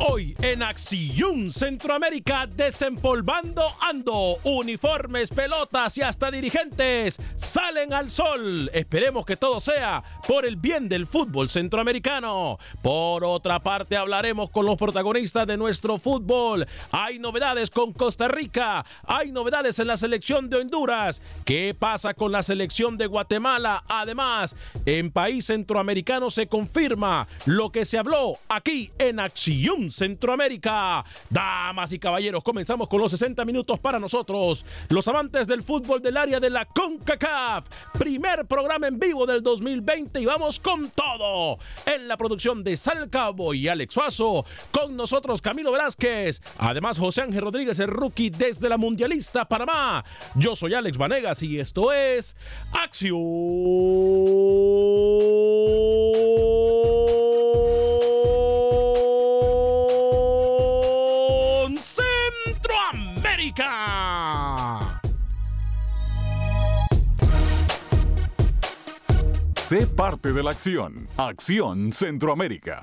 Hoy en Acción Centroamérica desempolvando ando, uniformes, pelotas y hasta dirigentes salen al sol. Esperemos que todo sea por el bien del fútbol centroamericano. Por otra parte hablaremos con los protagonistas de nuestro fútbol. Hay novedades con Costa Rica, hay novedades en la selección de Honduras. ¿Qué pasa con la selección de Guatemala? Además, en país centroamericano se confirma lo que se habló aquí en Acción Centroamérica. Damas y caballeros, comenzamos con los 60 minutos para nosotros, los amantes del fútbol del área de la CONCACAF. Primer programa en vivo del 2020 y vamos con todo. En la producción de Sal Cabo y Alex Suazo, con nosotros Camilo Velázquez, además José Ángel Rodríguez, el rookie desde la Mundialista Panamá. Yo soy Alex Vanegas y esto es Acción Sé parte de la acción. Acción Centroamérica.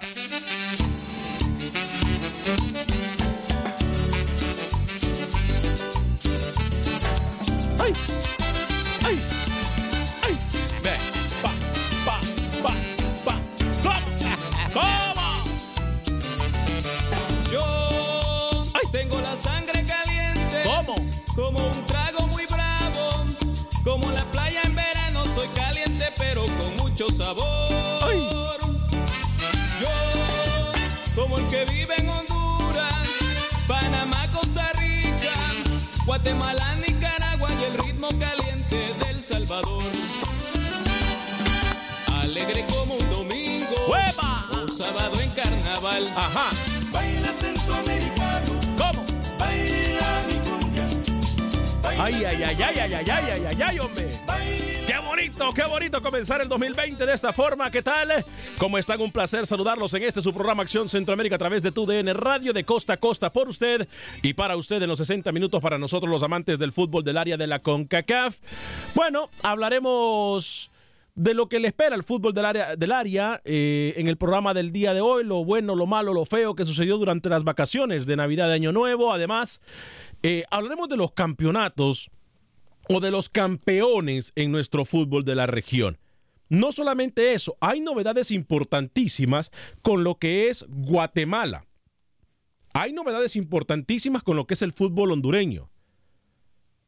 Sabor. Ay. Yo, como el que vive en Honduras, Panamá, Costa Rica, Guatemala, Nicaragua y el ritmo caliente del Salvador. Alegre como un domingo. ¡Hueva! Un sábado en carnaval. Ajá. Baila centroamericano. ¿Cómo? Baila mi cumbia. Ay, ay, ay, ay, ay, ay, ay, ay, ay, ay, hombre. Qué bonito, comenzar el 2020 de esta forma. ¿Qué tal? ¿Cómo están? Un placer saludarlos en este su programa Acción Centroamérica a través de tu DN Radio de costa a costa por usted y para usted en los 60 minutos para nosotros los amantes del fútbol del área de la CONCACAF. Bueno, hablaremos de lo que le espera al fútbol del área, del área eh, en el programa del día de hoy, lo bueno, lo malo, lo feo que sucedió durante las vacaciones de Navidad de Año Nuevo. Además, eh, hablaremos de los campeonatos o de los campeones en nuestro fútbol de la región. No solamente eso, hay novedades importantísimas con lo que es Guatemala. Hay novedades importantísimas con lo que es el fútbol hondureño.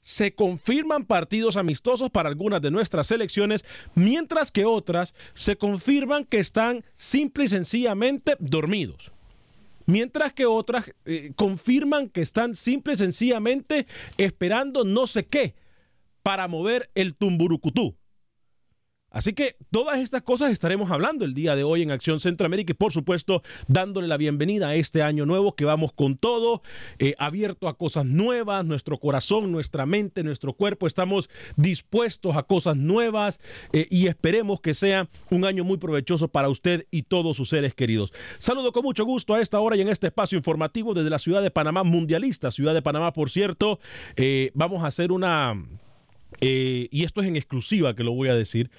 Se confirman partidos amistosos para algunas de nuestras selecciones, mientras que otras se confirman que están simple y sencillamente dormidos. Mientras que otras eh, confirman que están simple y sencillamente esperando no sé qué para mover el tumburucutú. Así que todas estas cosas estaremos hablando el día de hoy en Acción Centroamérica y por supuesto dándole la bienvenida a este año nuevo que vamos con todo, eh, abierto a cosas nuevas, nuestro corazón, nuestra mente, nuestro cuerpo, estamos dispuestos a cosas nuevas eh, y esperemos que sea un año muy provechoso para usted y todos sus seres queridos. Saludo con mucho gusto a esta hora y en este espacio informativo desde la ciudad de Panamá, mundialista, ciudad de Panamá, por cierto, eh, vamos a hacer una eh, y esto es en exclusiva que lo voy a decir,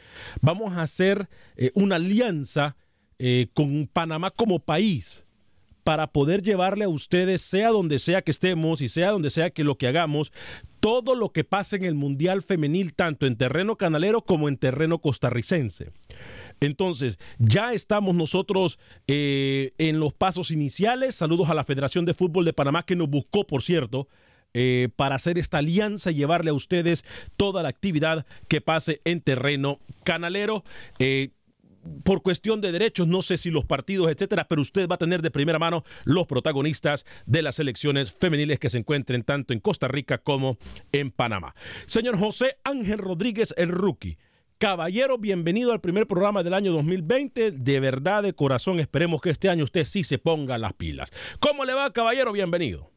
vamos a hacer eh, una alianza eh, con Panamá como país para poder llevarle a ustedes, sea donde sea que estemos y sea donde sea que lo que hagamos, todo lo que pase en el Mundial Femenil, tanto en terreno canalero como en terreno costarricense. Entonces, ya estamos nosotros en los pasos iniciales. Saludos a la Federación de Fútbol de Panamá que nos buscó, por cierto, eh, para hacer esta alianza y llevarle a ustedes toda la actividad que pase en terreno canalero. Eh, por cuestión de derechos, no sé si los partidos, etcétera, pero usted va a tener de primera mano los protagonistas de las elecciones femeniles que se encuentren tanto en Costa Rica como en Panamá. Señor José Ángel Rodríguez, el rookie. Caballero, bienvenido al primer programa del año 2020. De verdad, de corazón, esperemos que este año usted sí se ponga las pilas. ¿Cómo le va, caballero? Bienvenido.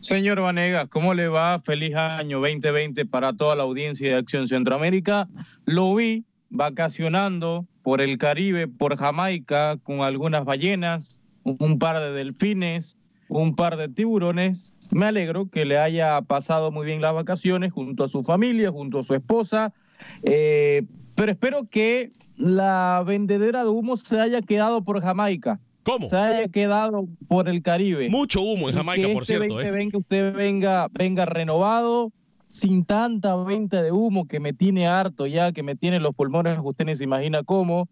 Señor Vanegas, ¿cómo le va? Feliz año 2020 para toda la audiencia de Acción Centroamérica. Lo vi vacacionando por el Caribe, por Jamaica, con algunas ballenas, un par de delfines, un par de tiburones. Me alegro que le haya pasado muy bien las vacaciones junto a su familia, junto a su esposa. Eh, pero espero que la vendedera de humo se haya quedado por Jamaica ¿Cómo? se haya quedado por el Caribe. Mucho humo en Jamaica, que por este cierto. ¿eh? Venga, usted venga, venga renovado, sin tanta venta de humo que me tiene harto ya, que me tiene los pulmones, usted ni se imagina cómo.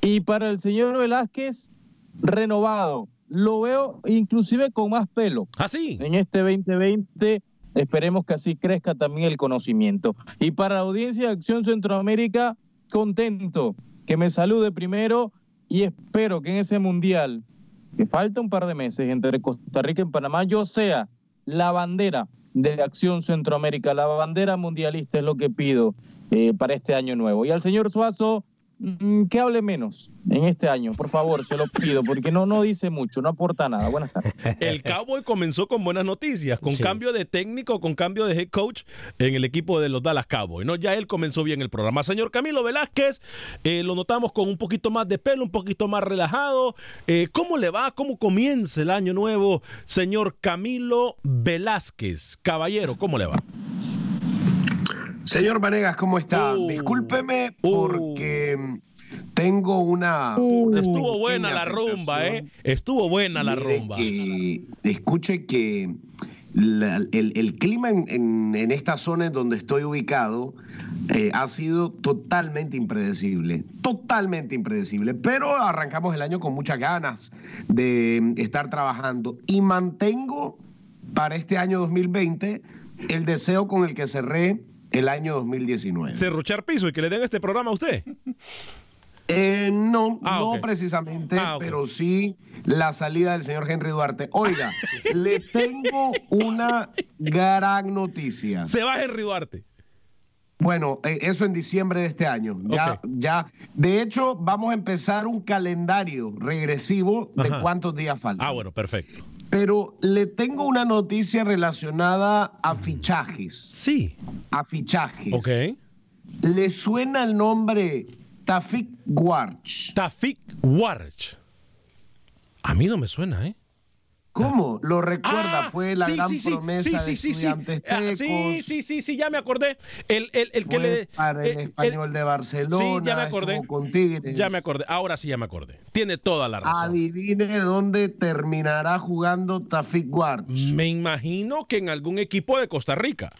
Y para el señor Velázquez, renovado. Lo veo inclusive con más pelo. ¿Ah, sí? En este 2020 esperemos que así crezca también el conocimiento. Y para la audiencia de Acción Centroamérica, contento que me salude primero y espero que en ese mundial, que falta un par de meses entre Costa Rica y Panamá, yo sea la bandera de Acción Centroamérica, la bandera mundialista es lo que pido eh, para este año nuevo. Y al señor Suazo, que hable menos en este año, por favor, se lo pido, porque no, no dice mucho, no aporta nada. Buenas tardes. El Cowboy comenzó con buenas noticias, con Sí. cambio de técnico, con cambio de head coach en el equipo de los Dallas Cowboys. ¿no? Ya él comenzó bien el programa. Señor Camilo Velázquez, eh, lo notamos con un poquito más de pelo, un poquito más relajado. Eh, ¿Cómo le va? ¿Cómo comienza el año nuevo, señor Camilo Velázquez? Caballero, ¿cómo le va? Señor Vanegas, ¿cómo está? Uh. Discúlpeme Uh. porque mm, tengo una. Estuvo buena la rumba, ¿eh? Estuvo buena la Mire rumba. que- escuche que la- el, el clima en, en- en esta zona en donde estoy ubicado eh, ha sido totalmente impredecible, totalmente impredecible, pero arrancamos el año con muchas ganas de estar trabajando y mantengo para este año 2020 el deseo con el que cerré el año 2019. Cerruchar piso y que le den este programa a usted. Eh, no, Ah, no precisamente, Ah, pero sí la salida del señor Henry Duarte. Oiga, le tengo una gran noticia. Se va Henry Duarte. Bueno, eh, eso en diciembre de este año. Ya, ya. De hecho, vamos a empezar un calendario regresivo de Ajá. cuántos días faltan. Ah, bueno, perfecto. Pero le tengo una noticia relacionada a fichajes. Sí. A fichajes. Ok. ¿Le suena el nombre Tafik Warch? Tafik Warch. A mí no me suena, ¿eh? ¿Cómo? ¿Lo recuerda? Ah, Fue la sí, gran sí, promesa sí, de sí, sí, sí. estudiantes Ah, tecos. sí, sí, sí, sí, ya me acordé. El, el, el que le. para el español de Barcelona. Sí, ya me acordé. con Tigres. Ya me acordé. Ahora sí ya me acordé. Tiene toda la razón. Adivine dónde terminará jugando Tafik Warch. Me imagino que en algún equipo de Costa Rica.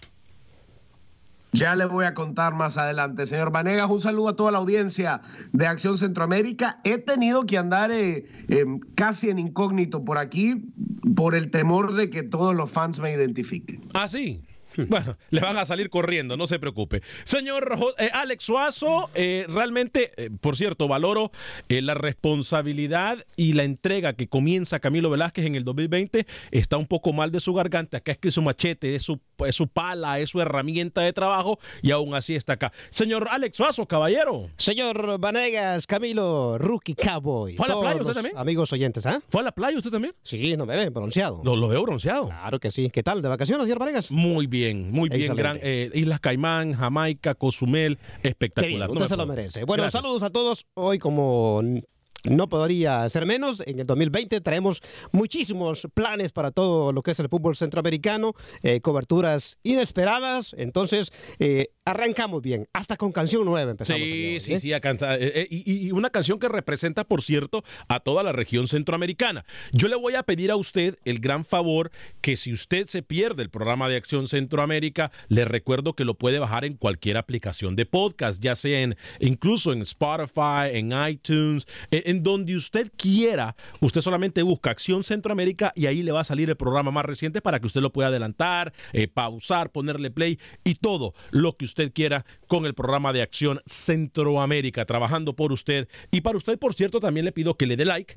Ya le voy a contar más adelante, señor Vanegas. Un saludo a toda la audiencia de Acción Centroamérica. He tenido que andar eh, eh, casi en incógnito por aquí por el temor de que todos los fans me identifiquen. Ah, sí. Bueno, le van a salir corriendo, no se preocupe. Señor eh, Alex Suazo, eh, realmente, eh, por cierto, valoro la responsabilidad y la entrega que comienza Camilo Velázquez en el 2020. Está un poco mal de su garganta, acá es que su machete, es su, es su pala, es su herramienta de trabajo y aún así está acá. Señor Alex Suazo, caballero. Señor Vanegas, Camilo, Rookie Cowboy. ¿Fue a la playa usted también? Amigos oyentes, ¿ah? ¿Fue a la playa usted también? Sí, no me ve, bronceado. Lo, lo veo bronceado. Claro que sí. ¿Qué tal? ¿De vacaciones, señor Vanegas? Muy bien muy bien. Gran, eh, Islas Caimán, Jamaica, Cozumel, espectacular. usted se lo merece. Bueno, saludos a todos. Hoy, como no podría ser menos. En el 2020 traemos muchísimos planes para todo lo que es el fútbol centroamericano, eh, coberturas inesperadas. Entonces, eh, arrancamos bien. Hasta con canción nueva empezamos. Sí, sí, sí, a cantar. y, una canción que representa, por cierto, a toda la región centroamericana. Yo le voy a pedir a usted el gran favor que si usted se pierde el programa de Acción Centroamérica, le recuerdo que lo puede bajar en cualquier aplicación de podcast, ya sea en incluso en Spotify, en iTunes, en en donde usted quiera, usted solamente busca Acción Centroamérica y ahí le va a salir el programa más reciente para que usted lo pueda adelantar, eh, pausar, ponerle play y todo lo que usted quiera con el programa de Acción Centroamérica, trabajando por usted. Y para usted, por cierto, también le pido que le dé like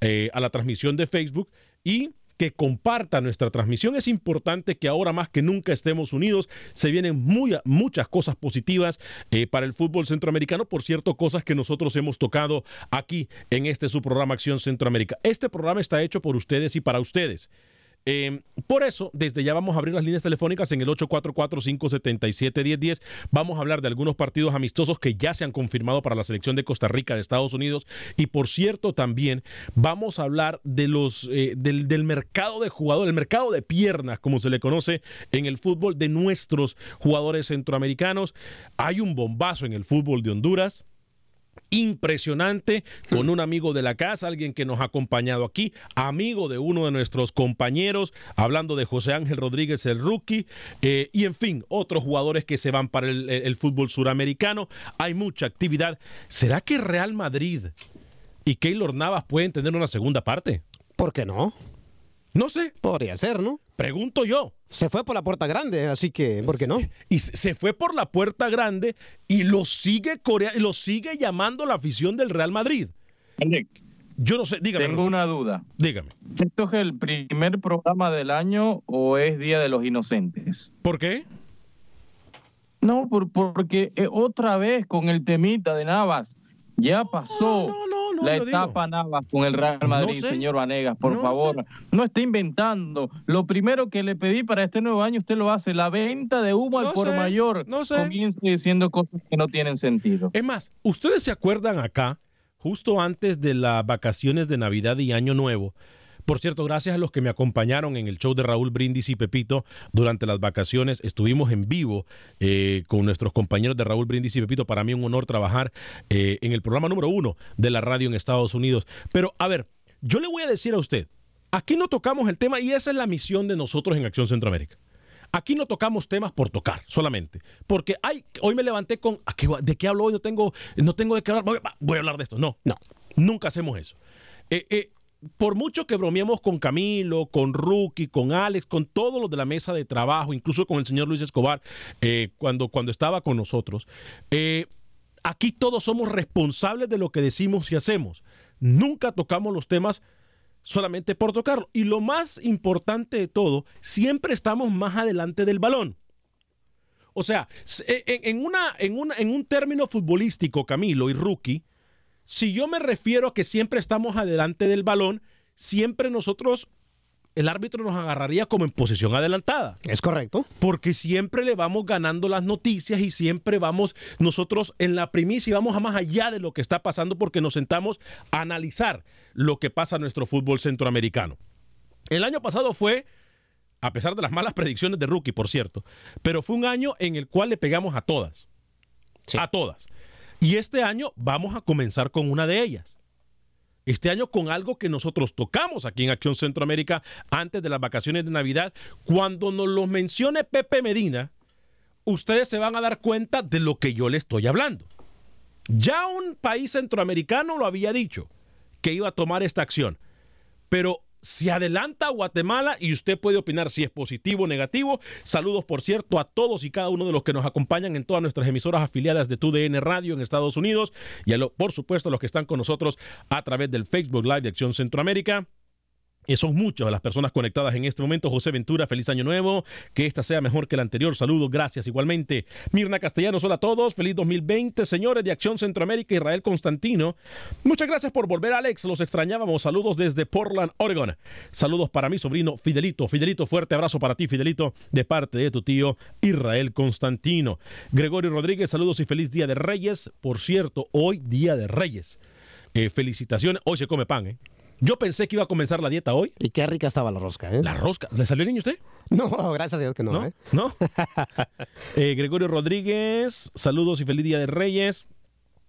eh, a la transmisión de Facebook y que comparta nuestra transmisión. Es importante que ahora más que nunca estemos unidos. Se vienen muy, muchas cosas positivas eh, para el fútbol centroamericano. Por cierto, cosas que nosotros hemos tocado aquí en este su programa Acción Centroamérica. Este programa está hecho por ustedes y para ustedes. Em, por eso, desde ya vamos a abrir las líneas telefónicas en el 844-577-1010. Vamos a hablar de algunos partidos amistosos que ya se han confirmado para la selección de Costa Rica de Estados Unidos. Y por cierto, también vamos a hablar de los, eh, del, del mercado de jugadores, el mercado de piernas, como se le conoce en el fútbol de nuestros jugadores centroamericanos. Hay un bombazo en el fútbol de Honduras impresionante con un amigo de la casa, alguien que nos ha acompañado aquí, amigo de uno de nuestros compañeros, hablando de José Ángel Rodríguez, el rookie, eh, y en fin, otros jugadores que se van para el, el fútbol suramericano. Hay mucha actividad. ¿Será que Real Madrid y Keylor Navas pueden tener una segunda parte? ¿Por qué no? No sé. Podría ser, ¿no? Pregunto yo. Se fue por la puerta grande, así que, ¿por qué no? Y se fue por la puerta grande y lo sigue Corea, lo sigue llamando la afición del Real Madrid. Yo no sé, dígame. Tengo una duda. Dígame. ¿Esto es el primer programa del año o es Día de los Inocentes? ¿Por qué? No, porque eh, otra vez con el temita de Navas. Ya pasó. No, no, no, la etapa Navas con el Real Madrid, señor Vanegas, por favor. No esté inventando. Lo primero que le pedí para este nuevo año, usted lo hace. La venta de humo al por mayor. No sé. Comienza diciendo cosas que no tienen sentido. Es más, ¿ustedes se acuerdan acá, justo antes de las vacaciones de Navidad y Año Nuevo? Por cierto, gracias a los que me acompañaron en el show de Raúl Brindis y Pepito durante las vacaciones. Estuvimos en vivo eh, con nuestros compañeros de Raúl Brindis y Pepito. Para mí un honor trabajar eh, en el programa número uno de la radio en Estados Unidos. Pero, a ver, yo le voy a decir a usted, aquí no tocamos el tema y esa es la misión de nosotros en Acción Centroamérica. Aquí no tocamos temas por tocar solamente. Porque ay, hoy me levanté con. ¿De qué hablo hoy? No tengo, no tengo de qué hablar. Voy, a hablar de esto. No, no. Nunca hacemos eso. Eh, eh, por mucho que bromeemos con Camilo, con Rookie, con Alex, con todos los de la mesa de trabajo, incluso con el señor Luis Escobar, eh, cuando, cuando estaba con nosotros, eh, aquí todos somos responsables de lo que decimos y hacemos. Nunca tocamos los temas solamente por tocarlo. Y lo más importante de todo, siempre estamos más adelante del balón. O sea, en, una, en, una, en un término futbolístico, Camilo y Rookie, si yo me refiero a que siempre estamos adelante del balón, siempre nosotros, el árbitro nos agarraría como en posición adelantada. Es correcto. Porque siempre le vamos ganando las noticias y siempre vamos nosotros en la primicia y vamos a más allá de lo que está pasando porque nos sentamos a analizar lo que pasa en nuestro fútbol centroamericano. El año pasado fue a pesar de las malas predicciones de Rookie, por cierto, pero fue un año en el cual le pegamos a todas. A todas. Y este año vamos a comenzar con una de ellas. Este año con algo que nosotros tocamos aquí en Acción Centroamérica antes de las vacaciones de Navidad. Cuando nos lo mencione Pepe Medina, ustedes se van a dar cuenta de lo que yo le estoy hablando. Ya un país centroamericano lo había dicho, que iba a tomar esta acción. Pero se adelanta Guatemala y usted puede opinar si es positivo o negativo. Saludos, por cierto, a todos y cada uno de los que nos acompañan en todas nuestras emisoras afiliadas de TUDN Radio en Estados Unidos y, por supuesto, a los que están con nosotros a través del Facebook Live de Acción Centroamérica. Y son muchas las personas conectadas en este momento. José Ventura, feliz año nuevo. Que esta sea mejor que la anterior. Saludos, gracias igualmente. Mirna Castellanos, hola a todos. Feliz 2020, señores de Acción Centroamérica, Israel Constantino. Muchas gracias por volver, Alex. Los extrañábamos. Saludos desde Portland, Oregon. Saludos para mi sobrino Fidelito. Fidelito, fuerte abrazo para ti, Fidelito, de parte de tu tío Israel Constantino. Gregorio Rodríguez, saludos y feliz Día de Reyes. Por cierto, hoy Día de Reyes. Eh, felicitaciones. Hoy se come pan, ¿eh? Yo pensé que iba a comenzar la dieta hoy. Y qué rica estaba la rosca, ¿eh? La rosca. ¿Le salió el niño usted? No, gracias a Dios que no, ¿No? ¿eh? ¿No? Eh, Gregorio Rodríguez, saludos y feliz Día de Reyes.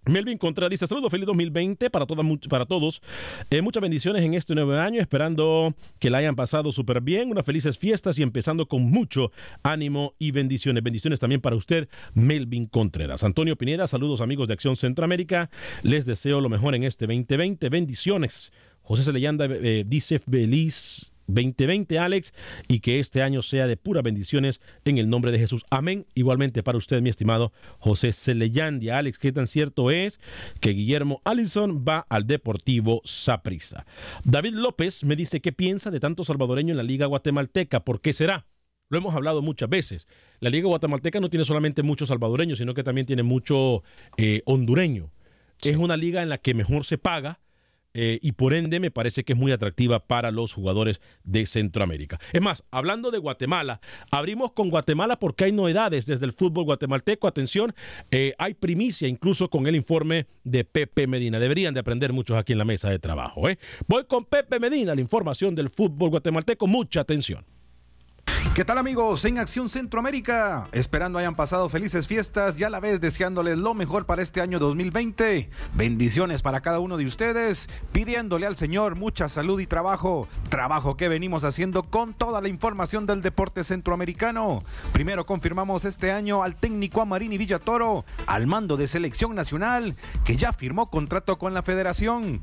Melvin Contreras dice, saludos, feliz 2020 para, todas, para todos. Eh, muchas bendiciones en este nuevo año, esperando que la hayan pasado súper bien, unas felices fiestas y empezando con mucho ánimo y bendiciones. Bendiciones también para usted, Melvin Contreras. Antonio Pineda, saludos amigos de Acción Centroamérica. Les deseo lo mejor en este 2020. Bendiciones. José Celeyanda eh, dice feliz 2020, Alex, y que este año sea de puras bendiciones en el nombre de Jesús. Amén. Igualmente para usted, mi estimado José Celeyandia. Alex, ¿qué tan cierto es que Guillermo Allison va al Deportivo Saprissa? David López me dice qué piensa de tanto salvadoreño en la Liga Guatemalteca. ¿Por qué será? Lo hemos hablado muchas veces. La Liga Guatemalteca no tiene solamente muchos salvadoreños, sino que también tiene mucho eh, hondureño. Es una liga en la que mejor se paga, eh, y por ende me parece que es muy atractiva para los jugadores de Centroamérica. Es más, hablando de Guatemala, abrimos con Guatemala porque hay novedades desde el fútbol guatemalteco. Atención, eh, hay primicia incluso con el informe de Pepe Medina. Deberían de aprender muchos aquí en la mesa de trabajo. ¿eh? Voy con Pepe Medina, la información del fútbol guatemalteco. Mucha atención. ¿Qué tal amigos en Acción Centroamérica? Esperando hayan pasado felices fiestas y a la vez deseándoles lo mejor para este año 2020. Bendiciones para cada uno de ustedes, pidiéndole al Señor mucha salud y trabajo. Trabajo que venimos haciendo con toda la información del deporte centroamericano. Primero confirmamos este año al técnico Amarini Villatoro, al mando de selección nacional, que ya firmó contrato con la federación.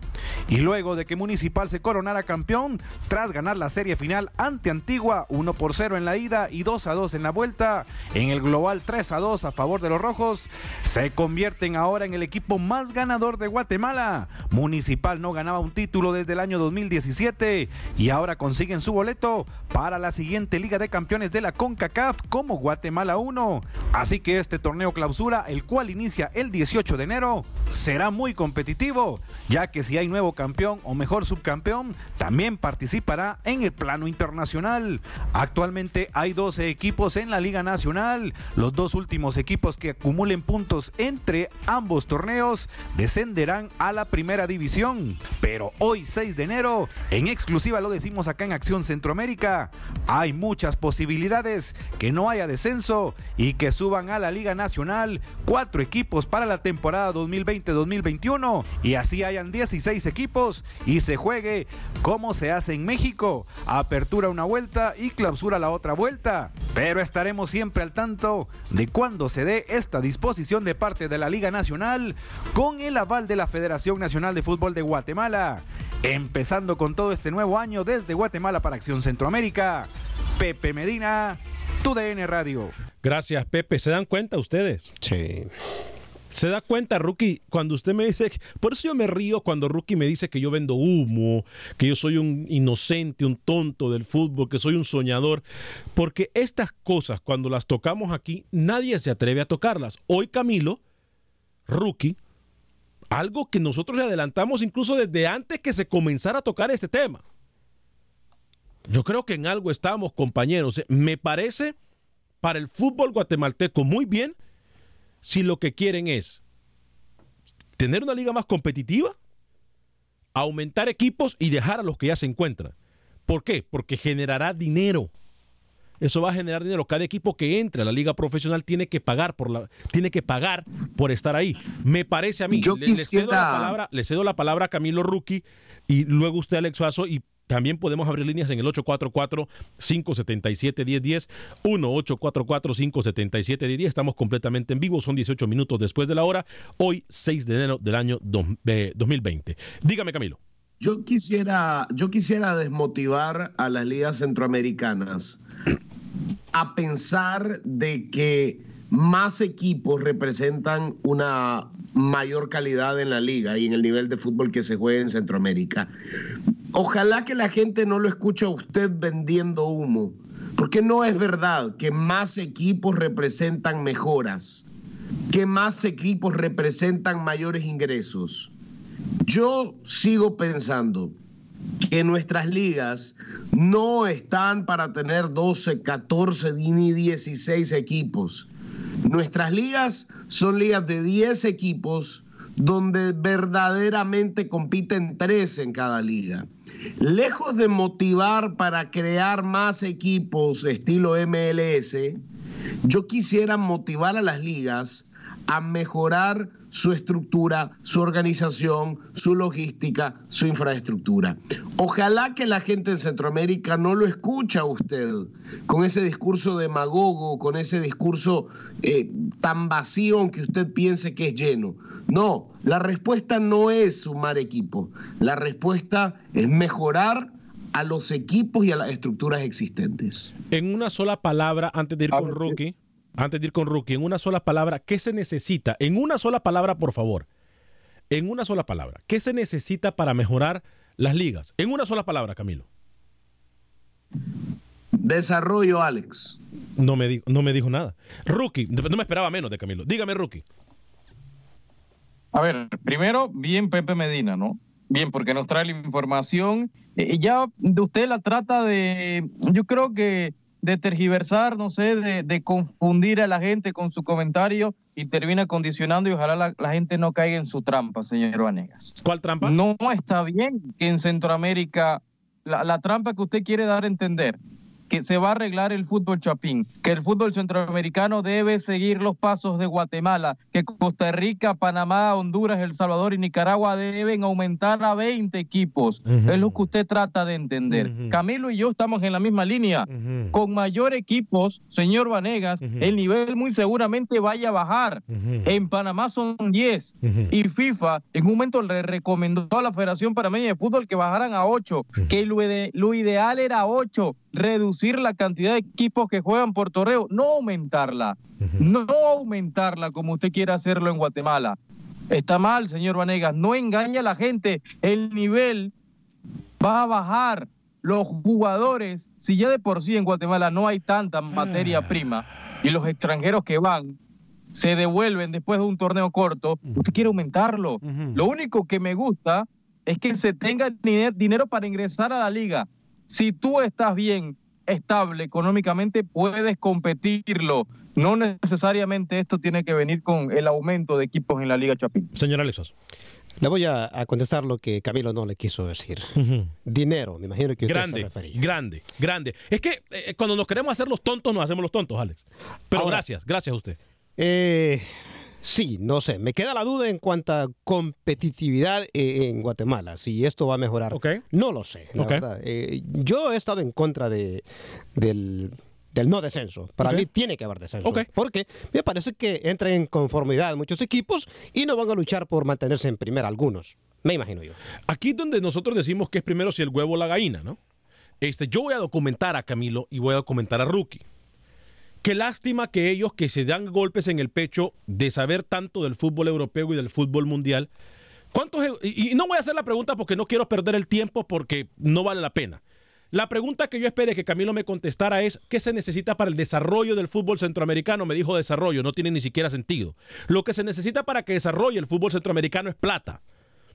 Y luego de que Municipal se coronara campeón, tras ganar la serie final ante Antigua 1 por 0 en la ida y 2 a 2 en la vuelta, en el global 3 a 2 a favor de los rojos, se convierten ahora en el equipo más ganador de Guatemala. Municipal no ganaba un título desde el año 2017 y ahora consiguen su boleto para la siguiente Liga de Campeones de la CONCACAF como Guatemala 1. Así que este torneo clausura, el cual inicia el 18 de enero, será muy competitivo, ya que si hay nuevo campeón o mejor subcampeón, también participará en el plano internacional. Actualmente hay 12 equipos en la Liga Nacional. Los dos últimos equipos que acumulen puntos entre ambos torneos descenderán a la primera división. Pero hoy 6 de enero, en exclusiva lo decimos acá en Acción Centroamérica, hay muchas posibilidades que no haya descenso y que suban a la Liga Nacional cuatro equipos para la temporada 2020-2021 y así hayan 16 equipos y se juegue como se hace en México. Apertura una vuelta y clausura la otra vuelta. Pero estaremos siempre al tanto de cuando se dé esta disposición de parte de la Liga Nacional con el aval de la Federación Nacional de Fútbol de Guatemala. Empezando con todo este nuevo año desde Guatemala para Acción Centroamérica. Pepe Medina, TUDN Radio. Gracias, Pepe. ¿Se dan cuenta ustedes? Sí. Se da cuenta, Rookie, cuando usted me dice, por eso yo me río cuando Rookie me dice que yo vendo humo, que yo soy un inocente, un tonto del fútbol, que soy un soñador, porque estas cosas cuando las tocamos aquí, nadie se atreve a tocarlas. Hoy Camilo, Rookie, algo que nosotros le adelantamos incluso desde antes que se comenzara a tocar este tema. Yo creo que en algo estamos, compañeros. Me parece para el fútbol guatemalteco muy bien si lo que quieren es tener una liga más competitiva, aumentar equipos y dejar a los que ya se encuentran. ¿Por qué? Porque generará dinero. Eso va a generar dinero. Cada equipo que entre a la liga profesional tiene que pagar por la, tiene que pagar por estar ahí. Me parece a mí. Yo le, le cedo la palabra, le cedo la palabra a Camilo Rookie y luego usted Alex Suazo y también podemos abrir líneas en el 844-577-1010, 1-844-577-1010. Estamos completamente en vivo, son 18 minutos después de la hora, hoy 6 de enero del año dos- eh, 2020. Dígame, Camilo. Yo quisiera, yo quisiera desmotivar a las ligas centroamericanas a pensar de que más equipos representan una mayor calidad en la liga y en el nivel de fútbol que se juega en Centroamérica. Ojalá que la gente no lo escuche a usted vendiendo humo, porque no es verdad que más equipos representan mejoras, que más equipos representan mayores ingresos. Yo sigo pensando que nuestras ligas no están para tener 12, 14 ni 16 equipos. Nuestras ligas son ligas de 10 equipos donde verdaderamente compiten 3 en cada liga. Lejos de motivar para crear más equipos estilo MLS, yo quisiera motivar a las ligas a mejorar su estructura, su organización, su logística, su infraestructura. Ojalá que la gente en Centroamérica no lo escucha a usted con ese discurso demagogo, con ese discurso eh, tan vacío aunque usted piense que es lleno. No, la respuesta no es sumar equipos, la respuesta es mejorar a los equipos y a las estructuras existentes. En una sola palabra, antes de ir con Rookie, antes de ir con Rookie, en una sola palabra, ¿qué se necesita? En una sola palabra, por favor. En una sola palabra, ¿qué se necesita para mejorar las ligas? En una sola palabra, Camilo. Desarrollo, Alex. No me, dijo, no me dijo nada. Rookie, no me esperaba menos de Camilo. Dígame, Rookie. A ver, primero, bien Pepe Medina, ¿no? Bien, porque nos trae la información. Y ya de usted la trata de, yo creo que de tergiversar, no sé, de, confundir a la gente con su comentario y termina condicionando y ojalá la, gente no caiga en su trampa, señor Vanegas. ¿Cuál trampa? No está bien que en Centroamérica, la, la trampa que usted quiere dar a entender, que se va a arreglar el fútbol chapín, que el fútbol centroamericano debe seguir los pasos de Guatemala, que Costa Rica, Panamá, Honduras, El Salvador y Nicaragua deben aumentar a 20 equipos. Es lo que usted trata de entender. Camilo y yo estamos en la misma línea. Con mayor equipos, señor Vanegas, el nivel muy seguramente vaya a bajar. En Panamá son 10 y FIFA en un momento le recomendó a la Federación Panameña de Fútbol que bajaran a 8, que lo, lo ideal era 8 reducir la cantidad de equipos que juegan por torneo, no aumentarla, no aumentarla como usted quiere hacerlo en Guatemala. Está mal, señor Vanegas, no engaña a la gente, el nivel va a bajar. Los jugadores, si ya de por sí en Guatemala no hay tanta materia ah. prima y los extranjeros que van se devuelven después de un torneo corto, usted quiere aumentarlo. Lo único que me gusta es que se tenga dinero para ingresar a la liga si tú estás bien, estable económicamente, puedes competirlo. No necesariamente esto tiene que venir con el aumento de equipos en la Liga Chapín. Señor Alexos. Le voy a, contestar lo que Camilo no le quiso decir. Dinero, me imagino que usted grande, se refería. Grande, grande. Es que eh, cuando nos queremos hacer los tontos, nos hacemos los tontos, Alex. Pero gracias, gracias a usted. Eh, Sí, no sé. Me queda la duda en cuanto a competitividad eh, en Guatemala. Si esto va a mejorar. No lo sé. Eh, yo he estado en contra de, del, no descenso. Para mí tiene que haber descenso. Porque me parece que entran en conformidad muchos equipos y no van a luchar por mantenerse en primera algunos. Me imagino yo. Aquí es donde nosotros decimos que es primero si el huevo o la gallina, ¿no? Este, yo voy a documentar a Camilo y voy a documentar a Rookie. Qué lástima que ellos que se dan golpes en el pecho de saber tanto del fútbol europeo y del fútbol mundial. ¿Cuántos, e-, y no voy a hacer la pregunta porque no quiero perder el tiempo porque no vale la pena. La pregunta que yo esperé que Camilo me contestara es, ¿qué se necesita para el desarrollo del fútbol centroamericano? Me dijo desarrollo, no tiene ni siquiera sentido. Lo que se necesita para que desarrolle el fútbol centroamericano es plata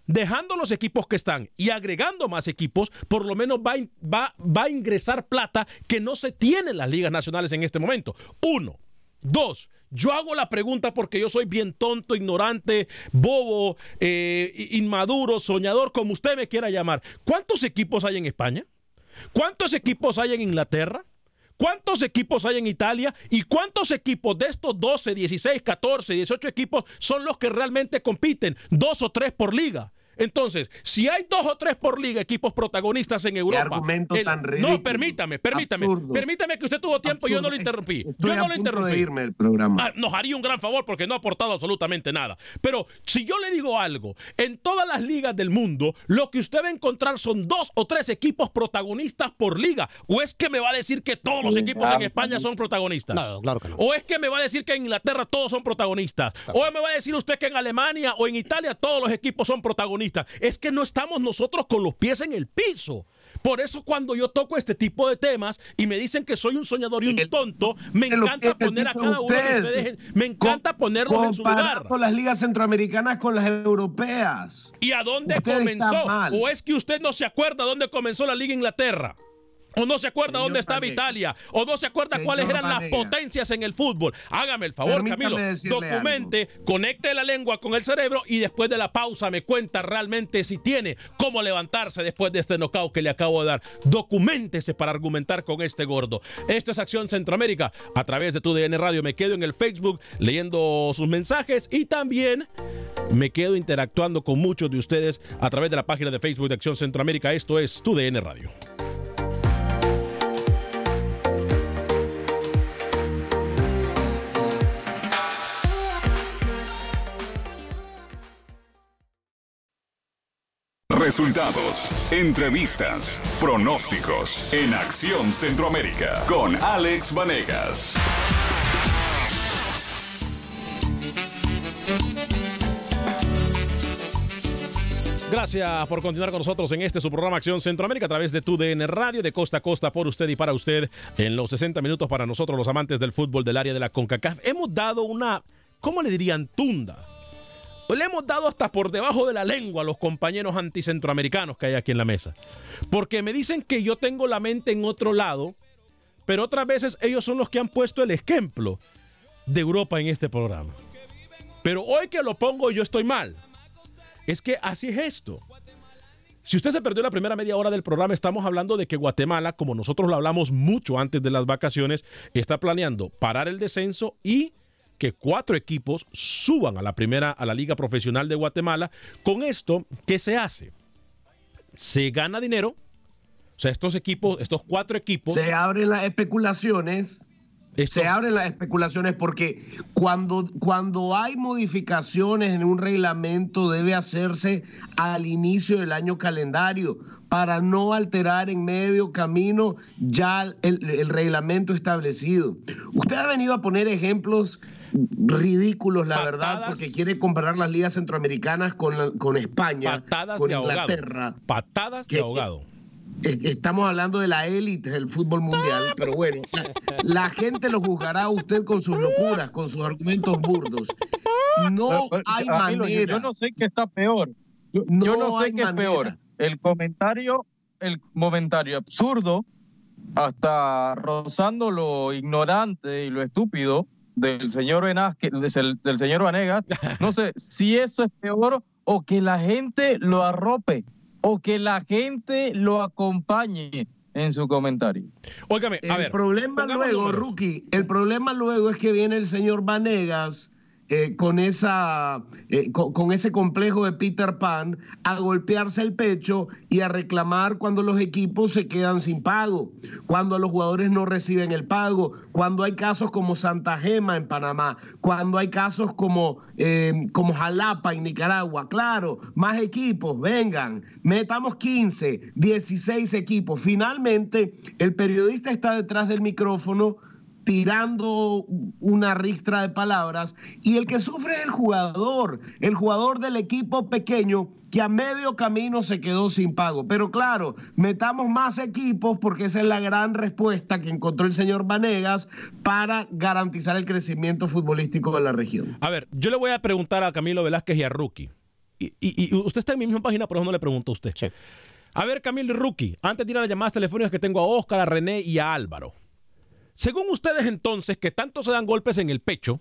dejando los equipos que están y agregando más equipos, por lo menos va, va, va a ingresar plata que no se tiene en las ligas nacionales en este momento. Uno. Dos. Yo hago la pregunta porque yo soy bien tonto, ignorante, bobo, eh, inmaduro, soñador, como usted me quiera llamar. ¿Cuántos equipos hay en España? ¿Cuántos equipos hay en Inglaterra? ¿Cuántos equipos hay en Italia? ¿Y cuántos equipos de estos 12, 16, 14, 18 equipos son los que realmente compiten? Dos o tres por liga. Entonces, si hay dos o tres por liga equipos protagonistas en Europa. argumento el- tan no, ridículo. permítame, permítame. Absurdo. Permítame que usted tuvo tiempo y yo no lo interrumpí. Estoy yo no a lo punto interrumpí. de irme del programa. Ah, nos haría un gran favor porque no ha aportado absolutamente nada. Pero si yo le digo algo, en todas las ligas del mundo, lo que usted va a encontrar son dos o tres equipos protagonistas por liga. ¿O es que me va a decir que todos los equipos en España son protagonistas? No, claro que no. ¿O es que me va a decir que en Inglaterra todos son protagonistas? ¿O me va a decir usted que en Alemania o en Italia todos los equipos son protagonistas? Es que no estamos nosotros con los pies en el piso. Por eso cuando yo toco este tipo de temas y me dicen que soy un soñador y un tonto, me encanta poner a cada uno de usted. ustedes, en- me encanta ponerlos en su lugar. Comparando las ligas centroamericanas con las europeas. ¿Y a dónde comenzó? ¿O es que usted no se acuerda dónde comenzó la Liga Inglaterra? ¿O no se acuerda Señor dónde estaba. Italia? ¿O no se acuerda Señor cuáles eran las potencias en el fútbol? Hágame el favor, Permítame Camilo. Documente, conecte la lengua con el cerebro y después de la pausa me cuenta realmente si tiene cómo levantarse después de este knockout que le acabo de dar. Documentese para argumentar con este gordo. Esto es Acción Centroamérica. A través de tu DN Radio me quedo en el Facebook leyendo sus mensajes y también me quedo interactuando con muchos de ustedes a través de la página de Facebook de Acción Centroamérica. Esto es tu DN Radio. Resultados, entrevistas, pronósticos en Acción Centroamérica con Alex Vanegas. Gracias por continuar con nosotros en este su programa Acción Centroamérica a través de tu DN Radio de costa a costa por usted y para usted en los 60 minutos para nosotros los amantes del fútbol del área de la CONCACAF. Hemos dado una, ¿cómo le dirían? Tunda. Le hemos dado hasta por debajo de la lengua a los compañeros anticentroamericanos que hay aquí en la mesa. Porque me dicen que yo tengo la mente en otro lado, pero otras veces ellos son los que han puesto el ejemplo de Europa en este programa. Pero hoy que lo pongo yo estoy mal. Es que así es esto. Si usted se perdió la primera media hora del programa, estamos hablando de que Guatemala, como nosotros lo hablamos mucho antes de las vacaciones, está planeando parar el descenso y que cuatro equipos suban a la primera, a la Liga Profesional de Guatemala. Con esto, ¿qué se hace? Se gana dinero. O sea, estos equipos, estos cuatro equipos. Se abren las especulaciones. Esto- Se abren las especulaciones porque cuando, cuando hay modificaciones en un reglamento debe hacerse al inicio del año calendario para no alterar en medio camino ya el, el reglamento establecido. Usted ha venido a poner ejemplos ridículos, la verdad, porque quiere comparar las ligas centroamericanas con, la- con España, Patadas con de ahogado. Inglaterra. Patadas de Que- ahogado. Es- Estamos hablando de la élite del fútbol mundial, pero bueno, la, gente lo juzgará a usted con sus locuras, con sus argumentos burdos. No hay manera. Yo, no sé qué está peor. Yo No yo no sé qué es peor. El comentario, el comentario absurdo, hasta rozando lo ignorante y lo estúpido del señor Benázquez, del, del señor Vanegas. No sé si eso es peor o que la gente lo arrope o que la gente lo acompañe en su comentario. Óigame, a El ver. problema luego, números. Rookie, el problema luego es que viene el señor Vanegas eh, con, esa, eh, con, ese complejo de Peter Pan a golpearse el pecho y a reclamar cuando los equipos se quedan sin pago, cuando los jugadores no reciben el pago, cuando hay casos como Santa Gema en Panamá, cuando hay casos como, eh, como Jalapa en Nicaragua. Claro, más equipos, vengan, metamos 15, 16 equipos. Finalmente, el periodista está detrás del micrófono tirando una ristra de palabras y el que sufre es el jugador, el jugador del equipo pequeño que a medio camino se quedó sin pago. Pero claro, metamos más equipos porque esa es la gran respuesta que encontró el señor Vanegas para garantizar el crecimiento futbolístico de la región. A ver, yo le voy a preguntar a Camilo Velázquez y a Rookie. Y, y- y usted está en mi misma página, por eso no le pregunto a usted. A ver, Camilo y Rookie, antes de ir a las llamadas telefónicas que tengo a Oscar, a René y a Álvaro. Según ustedes entonces, que tanto se dan golpes en el pecho,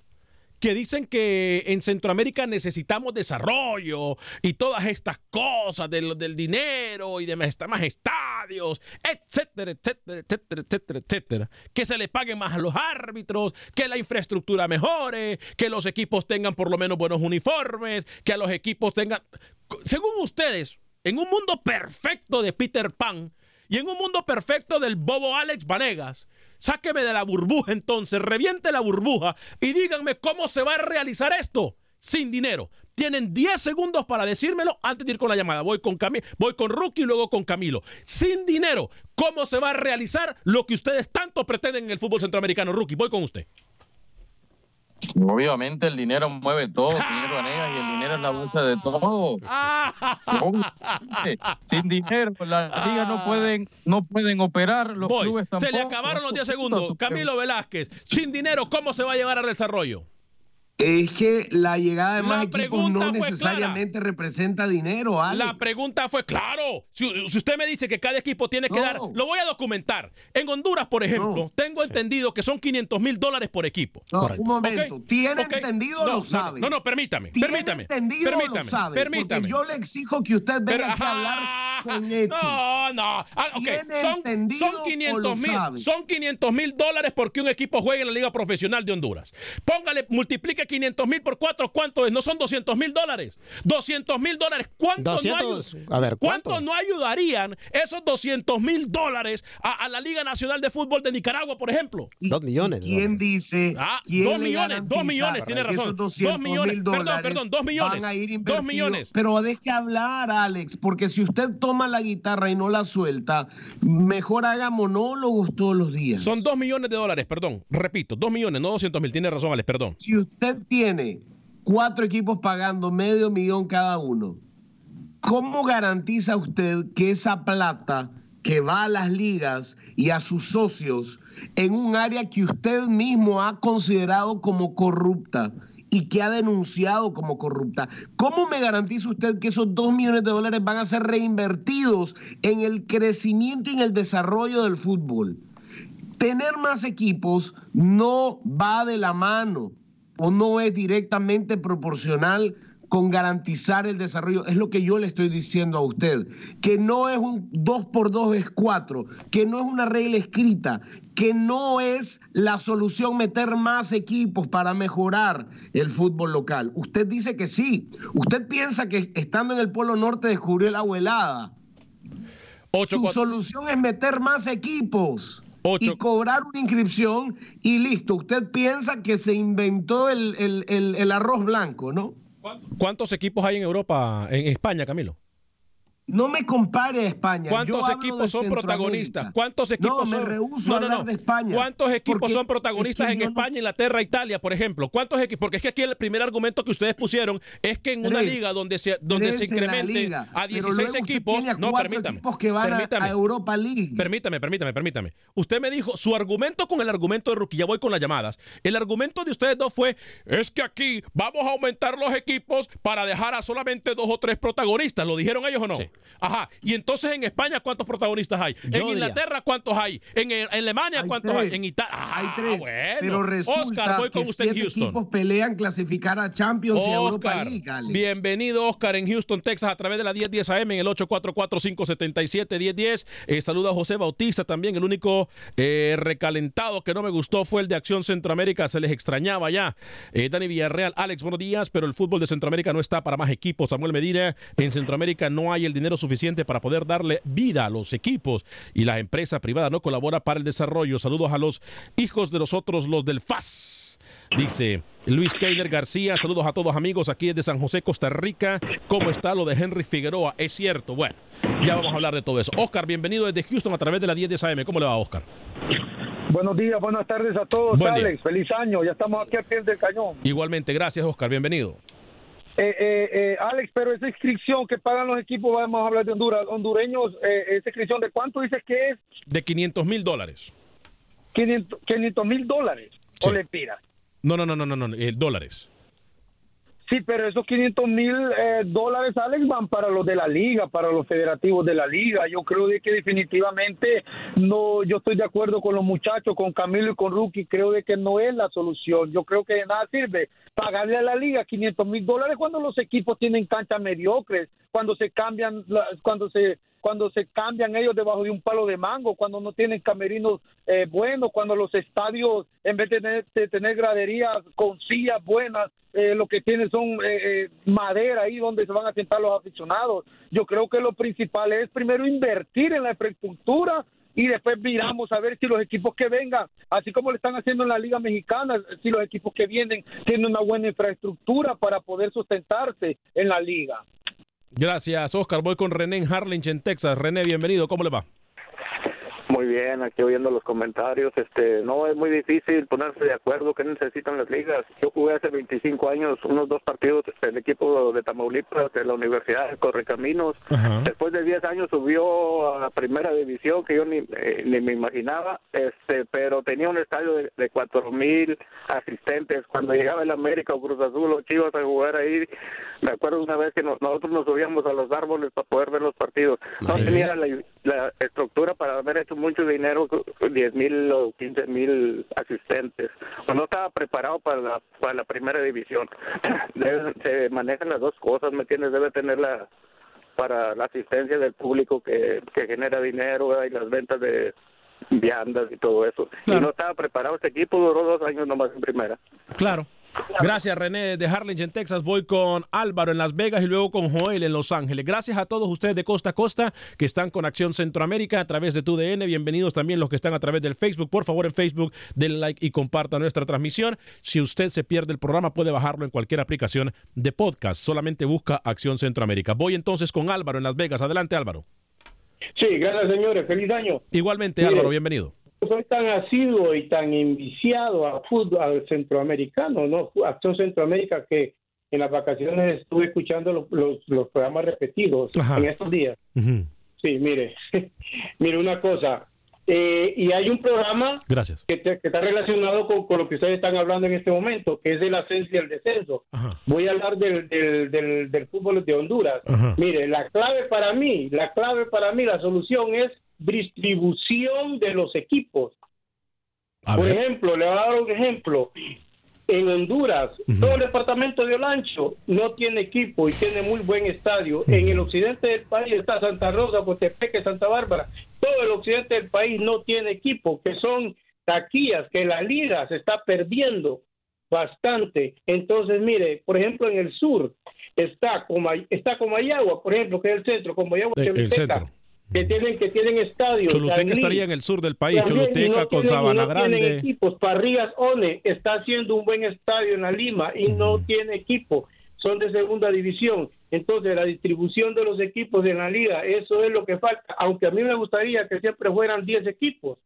que dicen que en Centroamérica necesitamos desarrollo y todas estas cosas del, del dinero y de más, estadios, etcétera, etcétera, etcétera, etcétera, etcétera. Que se le paguen más a los árbitros, que la infraestructura mejore, que los equipos tengan por lo menos buenos uniformes, que a los equipos tengan... Según ustedes, en un mundo perfecto de Peter Pan y en un mundo perfecto del bobo Alex Vanegas, sáqueme de la burbuja entonces, reviente la burbuja y díganme cómo se va a realizar esto sin dinero. Tienen 10 segundos para decírmelo antes de ir con la llamada. Voy con Cami voy con Rookie y luego con Camilo. Sin dinero, ¿cómo se va a realizar lo que ustedes tanto pretenden en el fútbol centroamericano? Rookie, voy con usted. Obviamente el dinero mueve todo, señor Vanegas, y el dinero es la bolsa de todo. Obviamente, Sin dinero, las ligas no pueden, no pueden operar, los Voy. clubes tampoco. Se le acabaron los 10 segundos. Camilo Velázquez, sin dinero, ¿cómo se va a llevar al desarrollo? Es que la llegada de La más equipos no necesariamente representa dinero, Alex. La pregunta fue, claro, si, si usted me dice que cada equipo tiene que No. dar, lo voy a documentar. En Honduras, por ejemplo, tengo entendido que son 500 mil dólares por equipo. No, un momento. ¿Tiene ok. entendido o No, lo no, sabe? No, no, permítame, ¿Tiene permítame. entendido o permítame, lo sabe? permítame. Porque yo le exijo que usted venga Pero, aquí a hablar con hechos. No, no. Ah, ok. ¿Tiene Son, entendido son o lo 500 mil. sabe? Son 500 mil dólares porque un equipo juegue en la Liga Profesional de Honduras. Póngale, multiplique 500 mil por 4, ¿cuánto es? No son 200 mil dólares. 200 mil dólares. ¿Cuánto, 200, no a ver, ¿cuánto? ¿cuánto no ayudarían esos 200 mil dólares a, a la Liga Nacional de Fútbol de Nicaragua, por ejemplo? Dos millones. ¿Quién dólares. dice? Ah, quién dos millones, dos millones, tiene razón. esos Dos 200 millones, mil perdón, dólares perdón, dos millones. Van a ir Dos millones. Pero deje hablar, Alex, porque si usted toma la guitarra y no la suelta, mejor haga monólogos todos los días. Son 2 millones de dólares, perdón. Repito, 2 millones, no 200 mil. Tiene razón, Alex, perdón. Si usted tiene cuatro equipos pagando medio millón cada uno, ¿cómo garantiza usted que esa plata que va a las ligas y a sus socios en un área que usted mismo ha considerado como corrupta y que ha denunciado como corrupta, ¿cómo me garantiza usted que esos dos millones de dólares van a ser reinvertidos en el crecimiento y en el desarrollo del fútbol? tener más equipos no va de la mano o no es directamente proporcional con garantizar el desarrollo. Es lo que yo le estoy diciendo a usted, que no es un 2 por 2 es 4, que no es una regla escrita, que no es la solución meter más equipos para mejorar el fútbol local. Usted dice que sí. Usted piensa que estando en el Polo Norte descubrió la abuelada. Su solución es meter más equipos Ocho. y cobrar una inscripción y listo. Usted piensa que se inventó el, el- el- el arroz blanco, ¿no? ¿Cuántos equipos hay en Europa, en España, Camilo? No me compare a España. ¿Cuántos equipos son protagonistas? ¿Cuántos equipos no, me son? rehúso No, a no, hablar no. de España. ¿Cuántos equipos son protagonistas es que en yo no- España, Inglaterra, Italia, por ejemplo? ¿Cuántos equipos? Porque es que aquí el primer argumento que ustedes pusieron es que en una liga donde se, donde se incremente liga, a pero 16 luego usted equipos. a No, permítame. equipos que van a- permítame. a Europa League. Permítame, permítame, permítame. Usted me dijo su argumento con el argumento de Rookie. Ya voy con las llamadas. El argumento de ustedes dos fue: es que aquí vamos a aumentar los equipos para dejar a solamente dos o tres protagonistas. ¿Lo dijeron ellos o no? Ajá. Y entonces en España, ¿cuántos protagonistas hay? en Inglaterra, ¿cuántos hay? En, en Alemania, Hay ¿cuántos tres. hay? En Italia. Ah, Hay tres. bueno. pero resulta Oscar, voy con que usted en siete Houston. equipos pelean clasificar a Champions y a Europa Oscar, League. Alex. bienvenido Oscar en Houston, Texas, a través de la 1010 AM en el 844-577-1010. Eh, saluda a José Bautista también, el único eh, recalentado que no me gustó fue el de Acción Centroamérica, se les extrañaba ya. Eh, Dani Villarreal, Alex, buenos días, pero el fútbol de Centroamérica no está para más equipos. Samuel Medina, en Centroamérica no hay el dinero suficiente para poder darle vida a los equipos y la empresa privada no colabora para el desarrollo. Saludos a los hijos de nosotros, los del FAS. Dice Luis Keiner García, saludos a todos amigos aquí desde San José, Costa Rica. ¿Cómo está lo de Henry Figueroa? Es cierto. Bueno, ya vamos a hablar de todo eso. Oscar, bienvenido desde Houston a través de la 10 de AM. ¿Cómo le va, Oscar? Buenos días, buenas tardes a todos, Buen día. Alex. Feliz año, ya estamos aquí al pie del cañón. Igualmente, gracias, Oscar. Bienvenido. Eh, eh, eh, Alex, pero esa inscripción que pagan los equipos, vamos a hablar de Honduras, hondureños, eh, esa inscripción, ¿de cuánto dices que es? De 500 mil dólares. 500 mil dólares. Sí. ¿O lempiras? No, no, no, no, no, no, eh, dólares. Sí, pero esos 500 mil eh, dólares, Alex, van para los de la liga, para los federativos de la liga. Yo creo de que definitivamente no, yo estoy de acuerdo con los muchachos, con Camilo y con Rookie, creo de que no es la solución. Yo creo que de nada sirve pagarle a la liga 500 mil dólares cuando los equipos tienen canchas mediocres, cuando se cambian, cuando se cuando se cambian ellos debajo de un palo de mango, cuando no tienen camerinos eh, buenos, cuando los estadios, en vez de tener, tener graderías con sillas buenas, eh, lo que tienen son eh, eh, madera ahí donde se van a sentar los aficionados. Yo creo que lo principal es primero invertir en la infraestructura y después miramos a ver si los equipos que vengan, así como lo están haciendo en la Liga Mexicana, si los equipos que vienen tienen una buena infraestructura para poder sustentarse en la liga. Gracias, Oscar. Voy con René en Harlingen, Texas. René, bienvenido. ¿Cómo le va? Muy bien, aquí oyendo los comentarios, este, no es muy difícil ponerse de acuerdo qué necesitan las ligas. Yo jugué hace 25 años unos dos partidos el equipo de Tamaulipas de la Universidad de Correcaminos. Después de 10 años subió a la primera división que yo ni, eh, ni me imaginaba, este, pero tenía un estadio de, de 4000 asistentes. Cuando llegaba el América o Cruz Azul o Chivas a jugar ahí, me acuerdo una vez que nosotros nos subíamos a los árboles para poder ver los partidos. No tenía la, la estructura para haber hecho mucho dinero, 10 mil o 15 mil asistentes. O no estaba preparado para la, para la primera división. se manejan las dos cosas, ¿me entiendes? Debe tener la para la asistencia del público que, que genera dinero y las ventas de viandas y todo eso. Y no estaba preparado este equipo, duró dos años nomás en primera. Claro. Gracias, René de Harlingen, Texas. Voy con Álvaro en Las Vegas y luego con Joel en Los Ángeles. Gracias a todos ustedes de costa a costa que están con Acción Centroamérica a través de TUDN. Bienvenidos también los que están a través del Facebook. Por favor, en Facebook, denle like y compartan nuestra transmisión. Si usted se pierde el programa, puede bajarlo en cualquier aplicación de podcast. Solamente busca Acción Centroamérica. Voy entonces con Álvaro en Las Vegas. Adelante, Álvaro. Sí, gracias, señores. Feliz año. Igualmente, Álvaro, bienvenido soy tan asiduo y tan enviciado a fútbol centroamericano, ¿no? Acción Centroamérica que en las vacaciones estuve escuchando los, los, programas repetidos en estos días. Sí, mire, mire una cosa. Eh, y hay un programa Gracias. Que, está relacionado con, lo que ustedes están hablando en este momento, que es el ascenso y el descenso. Voy a hablar del, del, del, fútbol de Honduras. Mire, la clave para mí, la clave para mí, la solución es distribución de los equipos. Por ejemplo, le voy a dar un ejemplo. En Honduras, todo el departamento de Olancho no tiene equipo y tiene muy buen estadio. En el occidente del país está Santa Rosa, Cotepeque, Santa Bárbara. Todo el occidente del país no tiene equipo, que son taquillas, que la liga se está perdiendo bastante. Entonces, mire, por ejemplo, en el sur está como está Comayagua, por ejemplo, que es el centro, Comayagua, el centro que tienen que tienen estadios. Choluteca estaría en el sur del país, Choluteca con Sabana Grande. equipos. Parrillas One está haciendo un buen estadio en la Lima y no tiene equipo. Son de segunda división. Entonces, la distribución de los equipos en la liga, eso es lo que falta. Aunque a mí me gustaría que siempre fueran 10 equipos,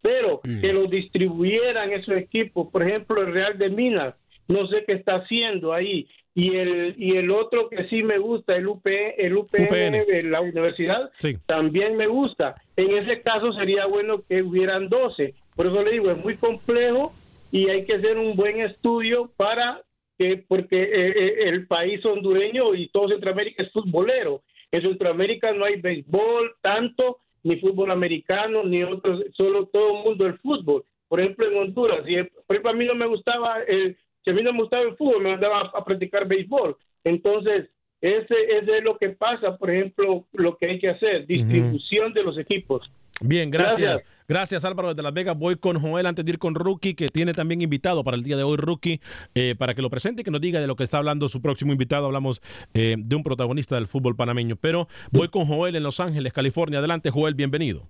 pero que los distribuyeran esos equipos. Por ejemplo, el Real de Minas, no sé qué está haciendo ahí y el y el otro que sí me gusta el UP el UPN, de la universidad también me gusta. En ese caso sería bueno que hubieran 12 por eso le digo es muy complejo y hay que hacer un buen estudio para que porque eh, eh, el país hondureño y todo Centroamérica es futbolero. En Centroamérica no hay béisbol tanto ni fútbol americano ni otros solo todo el mundo el fútbol. Por ejemplo en Honduras y por ejemplo a mí no me gustaba el si a mí no me gustaba el fútbol, me mandaba a, practicar béisbol. Entonces, ese, es lo que pasa, por ejemplo, lo que hay que hacer, distribución de los equipos. Bien, gracias. gracias. Álvaro de Las Vegas. Voy con Joel antes de ir con Rookie, que tiene también invitado para el día de hoy, Rookie, eh, para que lo presente y que nos diga de lo que está hablando su próximo invitado. Hablamos eh, de un protagonista del fútbol panameño. Pero voy con Joel en Los Ángeles, California. Adelante, Joel, bienvenido.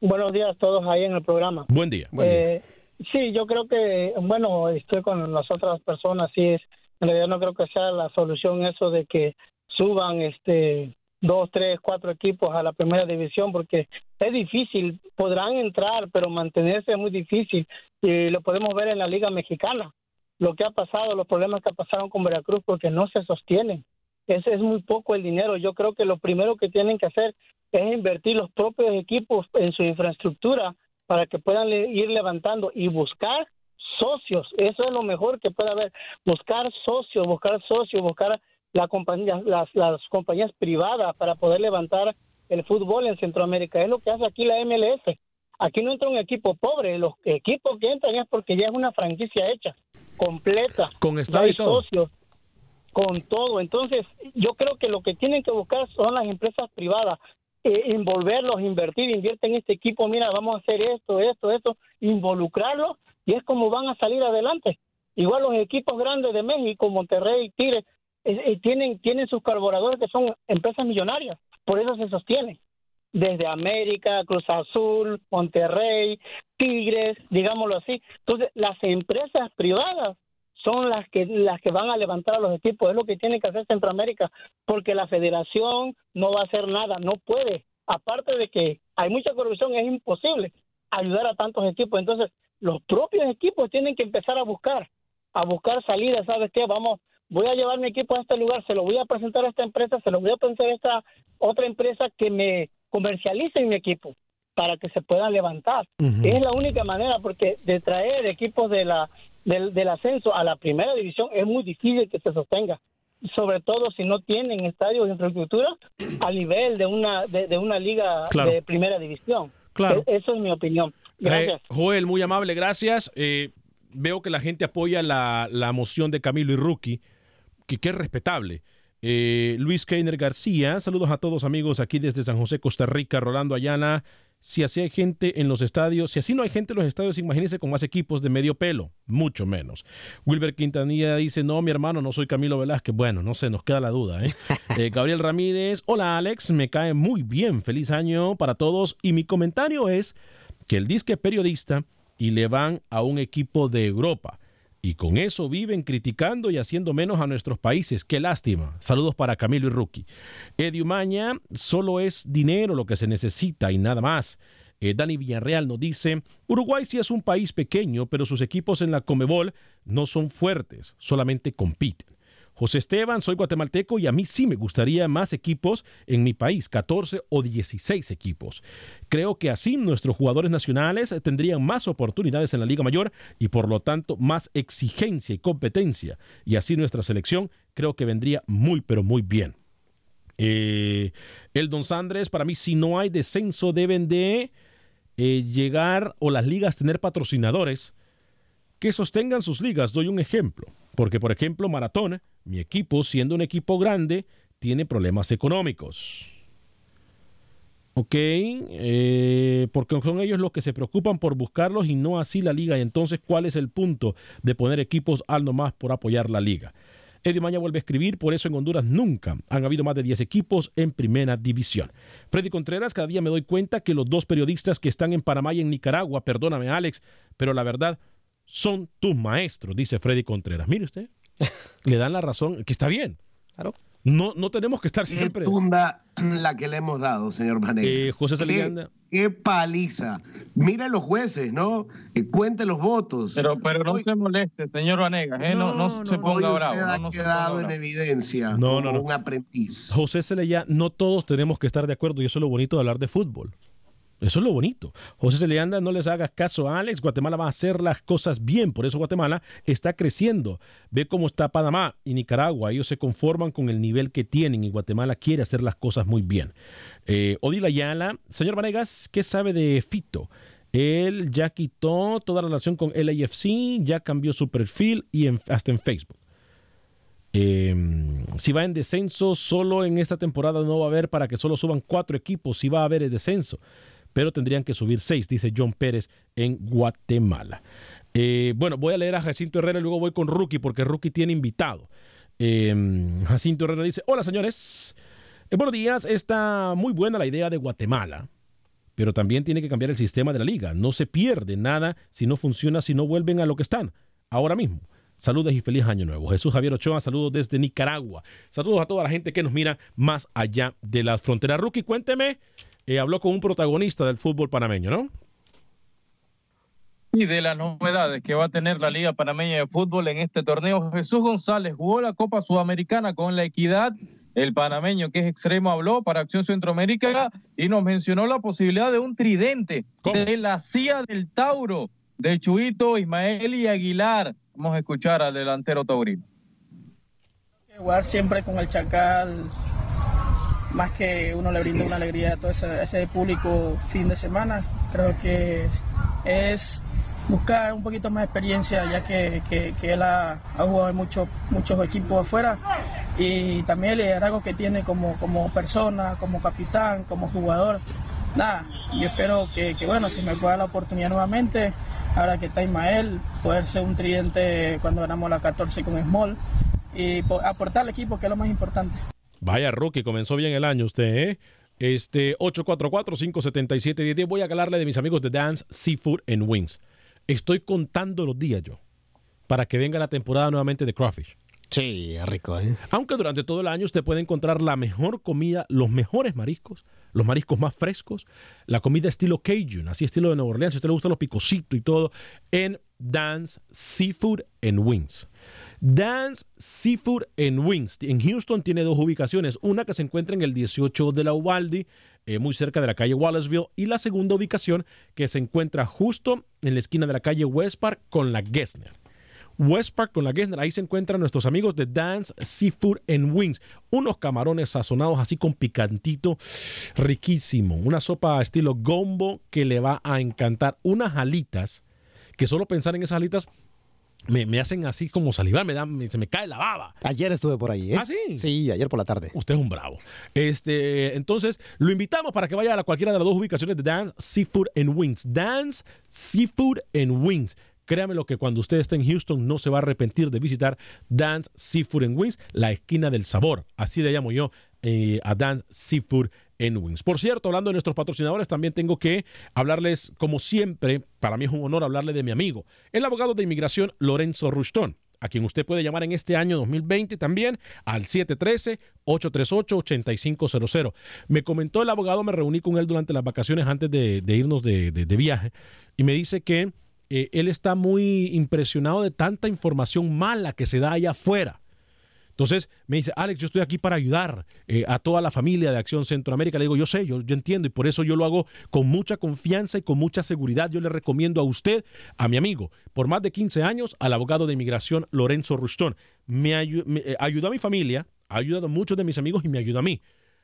Buenos días a todos ahí en el programa. Buen día. Buen día. Eh, Sí, yo creo que, bueno, estoy con las otras personas, sí, es, en realidad no creo que sea la solución eso de que suban este dos, tres, cuatro equipos a la primera división porque es difícil, podrán entrar, pero mantenerse es muy difícil y lo podemos ver en la Liga Mexicana, lo que ha pasado, los problemas que pasaron con Veracruz porque no se sostienen. Ese es muy poco el dinero. Yo creo que lo primero que tienen que hacer es invertir los propios equipos en su infraestructura para que puedan ir levantando y buscar socios, eso es lo mejor que puede haber, buscar socios, buscar socios, buscar la compañía, las, las compañías privadas para poder levantar el fútbol en Centroamérica. Es lo que hace aquí la MLS. Aquí no entra un equipo pobre, los equipos que entran es porque ya es una franquicia hecha, completa. Con estadio y todo. socios, con todo. Entonces, yo creo que lo que tienen que buscar son las empresas privadas, eh, envolverlos, invertir, invierte en este equipo, mira, vamos a hacer esto, esto, esto, involucrarlos y es como van a salir adelante. Igual los equipos grandes de México, Monterrey, Tigres, eh, eh, tienen, tienen sus carburadores que son empresas millonarias, por eso se sostienen. Desde América, Cruz Azul, Monterrey, Tigres, digámoslo así. Entonces, las empresas privadas son las que las que van a levantar a los equipos. Es lo que tiene que hacer Centroamérica, porque la federación no va a hacer nada, no puede. Aparte de que hay mucha corrupción, es imposible ayudar a tantos equipos. Entonces, los propios equipos tienen que empezar a buscar, a buscar salidas. ¿Sabes qué? Vamos, voy a llevar mi equipo a este lugar, se lo voy a presentar a esta empresa, se lo voy a presentar a esta otra empresa que me comercialice mi equipo para que se puedan levantar. Es la única manera, porque de traer equipos de la del, del ascenso a la primera división es muy difícil que se sostenga. Sobre todo si no tienen estadios de infraestructura a nivel de una de, de una liga Claro. de primera división. Claro. E- Eso es mi opinión. Gracias. Eh, Joel, muy amable, gracias. Eh, veo que la gente apoya la, la moción de Camilo y Rookie, que, que es respetable. Eh, Luis Keiner García, saludos a todos amigos aquí desde San José, Costa Rica, Rolando Ayana. Si así hay gente en los estadios, si así no hay gente en los estadios, imagínense con más equipos de medio pelo, mucho menos. Wilber Quintanilla dice, no, mi hermano, no soy Camilo Velázquez. Bueno, no sé, nos queda la duda. ¿eh? Eh, Gabriel Ramírez, hola Alex, me cae muy bien, feliz año para todos. Y mi comentario es que el disque es periodista y le van a un equipo de Europa. Y con eso viven criticando y haciendo menos a nuestros países. Qué lástima. Saludos para Camilo y Rookie. Eddie Umaña, solo es dinero lo que se necesita y nada más. Eh, Dani Villarreal nos dice, Uruguay sí es un país pequeño, pero sus equipos en la Comebol no son fuertes, solamente compiten. José Esteban, soy guatemalteco y a mí sí me gustaría más equipos en mi país, 14 o 16 equipos. Creo que así nuestros jugadores nacionales tendrían más oportunidades en la Liga Mayor y por lo tanto más exigencia y competencia. Y así nuestra selección creo que vendría muy pero muy bien. Eh, el Don Sandres, para mí, si no hay descenso, deben de eh, llegar o las ligas tener patrocinadores que sostengan sus ligas. Doy un ejemplo. Porque, por ejemplo, Maratón, mi equipo, siendo un equipo grande, tiene problemas económicos. Ok, eh, porque son ellos los que se preocupan por buscarlos y no así la liga. Y entonces, ¿cuál es el punto de poner equipos al nomás por apoyar la liga? Eddie Maña vuelve a escribir, por eso en Honduras nunca han habido más de 10 equipos en primera división. Freddy Contreras, cada día me doy cuenta que los dos periodistas que están en Panamá y en Nicaragua, perdóname Alex, pero la verdad son tus maestros, dice Freddy Contreras. Mire usted, le dan la razón, que está bien. Claro. No, no tenemos que estar Qué siempre. tunda la que le hemos dado, señor Vanegas. Eh, José Qué- Zelillanda. Qué paliza. Mira los jueces, ¿no? Eh, cuente los votos. Pero, pero no se moleste, señor Vanegas, ¿eh? no, no, se ponga Hoy bravo. usted no, ha no quedado en evidencia No, como no, no. un aprendiz. José Celaya, no todos tenemos que estar de acuerdo y eso es lo bonito de hablar de fútbol. Eso es lo bonito. José Celeanda, no les hagas caso a Alex. Guatemala va a hacer las cosas bien. Por eso Guatemala está creciendo. Ve cómo está Panamá y Nicaragua. Ellos se conforman con el nivel que tienen y Guatemala quiere hacer las cosas muy bien. Eh, Odila Ayala, señor Vanegas, ¿qué sabe de Fito? Él ya quitó toda relación con LAFC, ya cambió su perfil y hasta en Facebook. Eh, si va en descenso, solo en esta temporada no va a haber para que solo suban cuatro equipos. Si va a haber el descenso, pero tendrían que subir seis, dice John Pérez en Guatemala. Eh, bueno, voy a leer a Jacinto Herrera y luego voy con Rookie porque Rookie tiene invitado. Eh, Jacinto Herrera dice: Hola señores, Eh, buenos días. Está muy buena la idea de Guatemala, pero también tiene que cambiar el sistema de la liga. No se pierde nada si no funciona, si no vuelven a lo que están ahora mismo. Saludos y feliz año nuevo. Jesús Javier Ochoa, saludos desde Nicaragua. Saludos a toda la gente que nos mira más allá de las fronteras. Rookie, cuénteme, eh, habló con un protagonista del fútbol panameño, ¿no? Y de las novedades que va a tener la Liga Panameña de Fútbol en este torneo, Jesús González jugó la Copa Sudamericana con la Equidad. El panameño que es extremo habló para Acción Centroamérica y nos mencionó la posibilidad de un tridente de la CIA del Tauro. de Chuito, Ismael y Aguilar. Vamos a escuchar al delantero taurino. Jugar siempre con el Chacal, más que uno le brinda una alegría a todo ese, público fin de semana, creo que es, buscar un poquito más de experiencia, ya que, que, que él ha, ha, jugado en muchos muchos equipos afuera y también el liderazgo que tiene como, como persona, como capitán, como jugador. Nada, yo espero que, que, bueno, si me pueda la oportunidad nuevamente, ahora que está Ismael, poder ser un tridente cuando ganamos la 14 con Small y aportar al equipo, que es lo más importante. Vaya rookie, comenzó bien el año usted, ¿eh? Este 844-577-10. Voy a hablarle de mis amigos de Dance Seafood and Wings. Estoy contando los días yo para que venga la temporada nuevamente de Crawfish. Sí, rico, ¿eh? Aunque durante todo el año usted puede encontrar la mejor comida, los mejores mariscos, los mariscos más frescos, la comida estilo Cajun, así estilo de Nueva Orleans, si a usted le gustan los picositos y todo, en Dance Seafood and Wings. Dance Seafood and Wings en Houston tiene dos ubicaciones, una que se encuentra en el 18 de la Uvalde, eh, muy cerca de la calle Wallaceville, y la segunda ubicación que se encuentra justo en la esquina de la calle West Park con la Gessner. West Park con la Gessner. Ahí se encuentran nuestros amigos de Dance Seafood and Wings. Unos camarones sazonados así con picantito, riquísimo. Una sopa estilo gombo que le va a encantar. Unas alitas, que solo pensar en esas alitas me, me, hacen así como salivar, me dan, se me cae la baba. Ayer estuve por ahí, ¿eh? ¿Ah, sí? Sí, ayer por la tarde. Usted es un bravo. Este, entonces, lo invitamos para que vaya a cualquiera de las dos ubicaciones de Dance Seafood and Wings. Dance Seafood and Wings. Créame lo que cuando usted esté en Houston no se va a arrepentir de visitar Dance Seafood and Wings, la esquina del sabor. Así le llamo yo eh, a Dance Seafood and Wings. Por cierto, hablando de nuestros patrocinadores, también tengo que hablarles, como siempre, para mí es un honor hablarle de mi amigo, el abogado de inmigración Lorenzo Rushtón a quien usted puede llamar en este año 2020 también al 713-838-8500. Me comentó el abogado, me reuní con él durante las vacaciones antes de, irnos de, viaje y me dice que eh, él está muy impresionado de tanta información mala que se da allá afuera. Entonces me dice, Alex, yo estoy aquí para ayudar eh, a toda la familia de Acción Centroamérica. Le digo, yo sé, yo, entiendo y por eso yo lo hago con mucha confianza y con mucha seguridad. Yo le recomiendo a usted, a mi amigo, por más de 15 años, al abogado de inmigración Lorenzo Rustón. Me, ayu eh, ayudó a mi familia, ha ayudado a muchos de mis amigos y me ayuda a mí.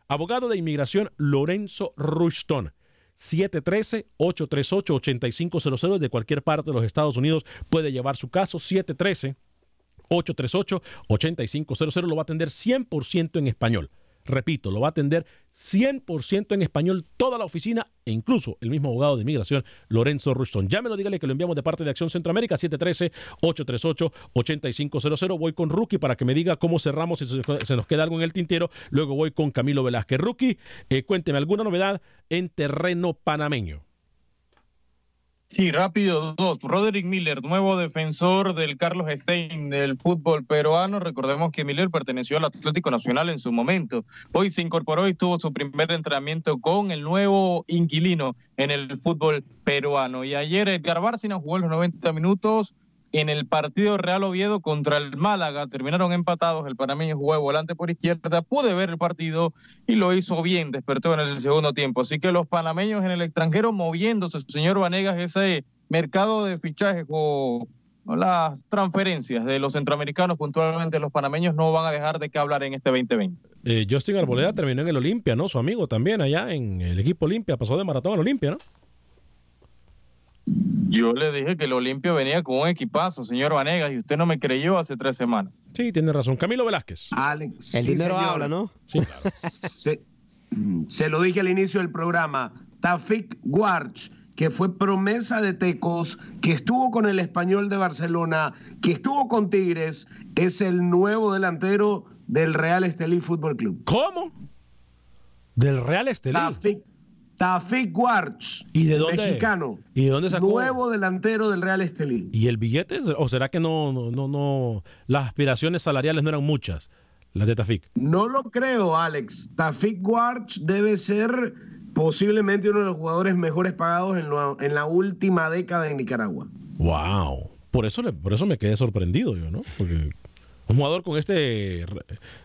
Abogado de inmigración Lorenzo Rustón. 713-838-8500 de cualquier parte de los Estados Unidos puede llevar su caso 713 838-8500 lo va a atender 100% en español. Repito, lo va a atender 100% en español toda la oficina e incluso el mismo abogado de inmigración, Lorenzo Ruston. Llámelo, dígale que lo enviamos de parte de Acción Centroamérica, 713-838-8500. Voy con Rookie para que me diga cómo cerramos, si se nos queda algo en el tintero. Luego voy con Camilo Velázquez. Rookie, eh, cuénteme alguna novedad en terreno panameño. Sí, rápido, dos. Roderick Miller, nuevo defensor del Carlos Stein del fútbol peruano. Recordemos que Miller perteneció al Atlético Nacional en su momento. Hoy se incorporó y tuvo su primer entrenamiento con el nuevo inquilino en el fútbol peruano. Y ayer Edgar Bárcena jugó los 90 minutos en el partido Real Oviedo contra el Málaga. Terminaron empatados. El panameño jugó volante por izquierda. Pude ver el partido y lo hizo bien. Despertó en el segundo tiempo. Así que los panameños en el extranjero moviéndose. Señor Vanegas, ese mercado de fichajes o las transferencias de los centroamericanos, puntualmente los panameños, no van a dejar de qué hablar en este 2020. Eh, Justin Arboleda terminó en el Olimpia, ¿no? Su amigo también allá en el equipo Olimpia. Pasó de maratón al Olimpia, ¿no? Yo le dije que el Olimpio venía con un equipazo, señor Vanegas, y usted no me creyó hace tres semanas. Sí, tiene razón. Camilo Velázquez. Alex. El sí, dinero señor. habla, ¿no? Sí, claro. se, se lo dije al inicio del programa. Tafik Guarch, que fue promesa de Tecos, que estuvo con el Español de Barcelona, que estuvo con Tigres, es el nuevo delantero del Real Estelí Fútbol Club. ¿Cómo? Del Real Estelí. Tafik, Tafik Guarch, ¿Y de dónde? mexicano, ¿Y de dónde sacó? nuevo delantero del Real Estelí. ¿Y el billete? ¿O será que no, no, no, no, las aspiraciones salariales no eran muchas, las de Tafik? No lo creo, Alex. Tafik Guarch debe ser posiblemente uno de los jugadores mejores pagados en, lo- en la última década en Nicaragua. Wow. Por eso, le- por eso me quedé sorprendido yo, ¿no? Porque un jugador con este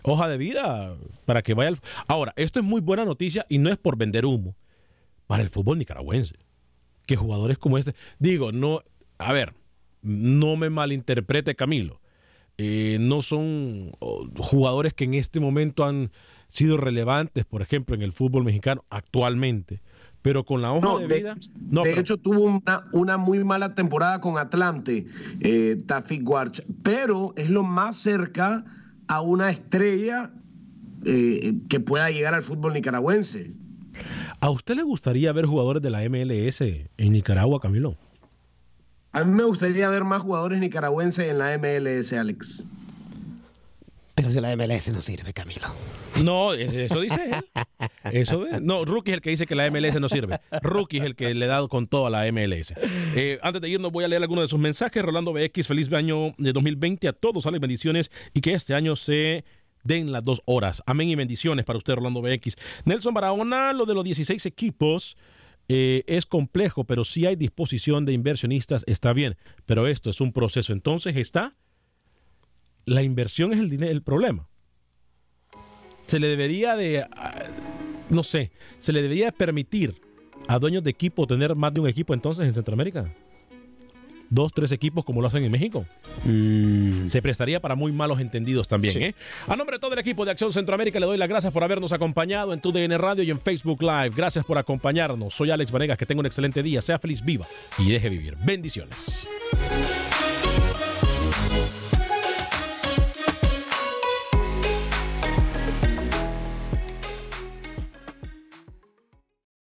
hoja de vida para que vaya al... Ahora, esto es muy buena noticia y no es por vender humo para el fútbol nicaragüense. Que jugadores como este, digo, no a ver, no me malinterprete Camilo. Eh, no son jugadores que en este momento han sido relevantes, por ejemplo, en el fútbol mexicano actualmente. Pero con la hoja No, de, de, vida. de hecho, tuvo una, una muy mala temporada con Atlante, eh, Tafik Warch, pero es lo más cerca a una estrella eh, que pueda llegar al fútbol nicaragüense. ¿A usted le gustaría ver jugadores de la MLS en Nicaragua, Camilo? A mí me gustaría ver más jugadores nicaragüenses en la MLS, Alex. Pero si la MLS no sirve, Camilo. No, eso dice él. Eso es. No, Rookie es el que dice que la MLS no sirve. Rookie es el que le ha dado con todo a la MLS. Eh, antes de irnos, voy a leer algunos de sus mensajes. Rolando BX, feliz año de 2020 a todos. Salen bendiciones y que este año se den las dos horas. Amén y bendiciones para usted, Rolando BX. Nelson Barahona, lo de los 16 equipos. eh, es complejo, pero si hay disposición de inversionistas, está bien. Pero esto es un proceso. Entonces está. La inversión es el, dinero, el problema se le debería de, ah, no sé, se le debería de permitir a dueños de equipo tener más de un equipo entonces en Centroamérica. Dos, tres equipos como lo hacen en México. Se prestaría para muy malos entendidos también. ¿eh? A nombre de todo el equipo de Acción Centroamérica le doy las gracias por habernos acompañado en tu DN Radio y en Facebook Live. Gracias por acompañarnos. Soy Alex Vanegas, que tenga un excelente día. Sea feliz, viva y deje vivir. Bendiciones.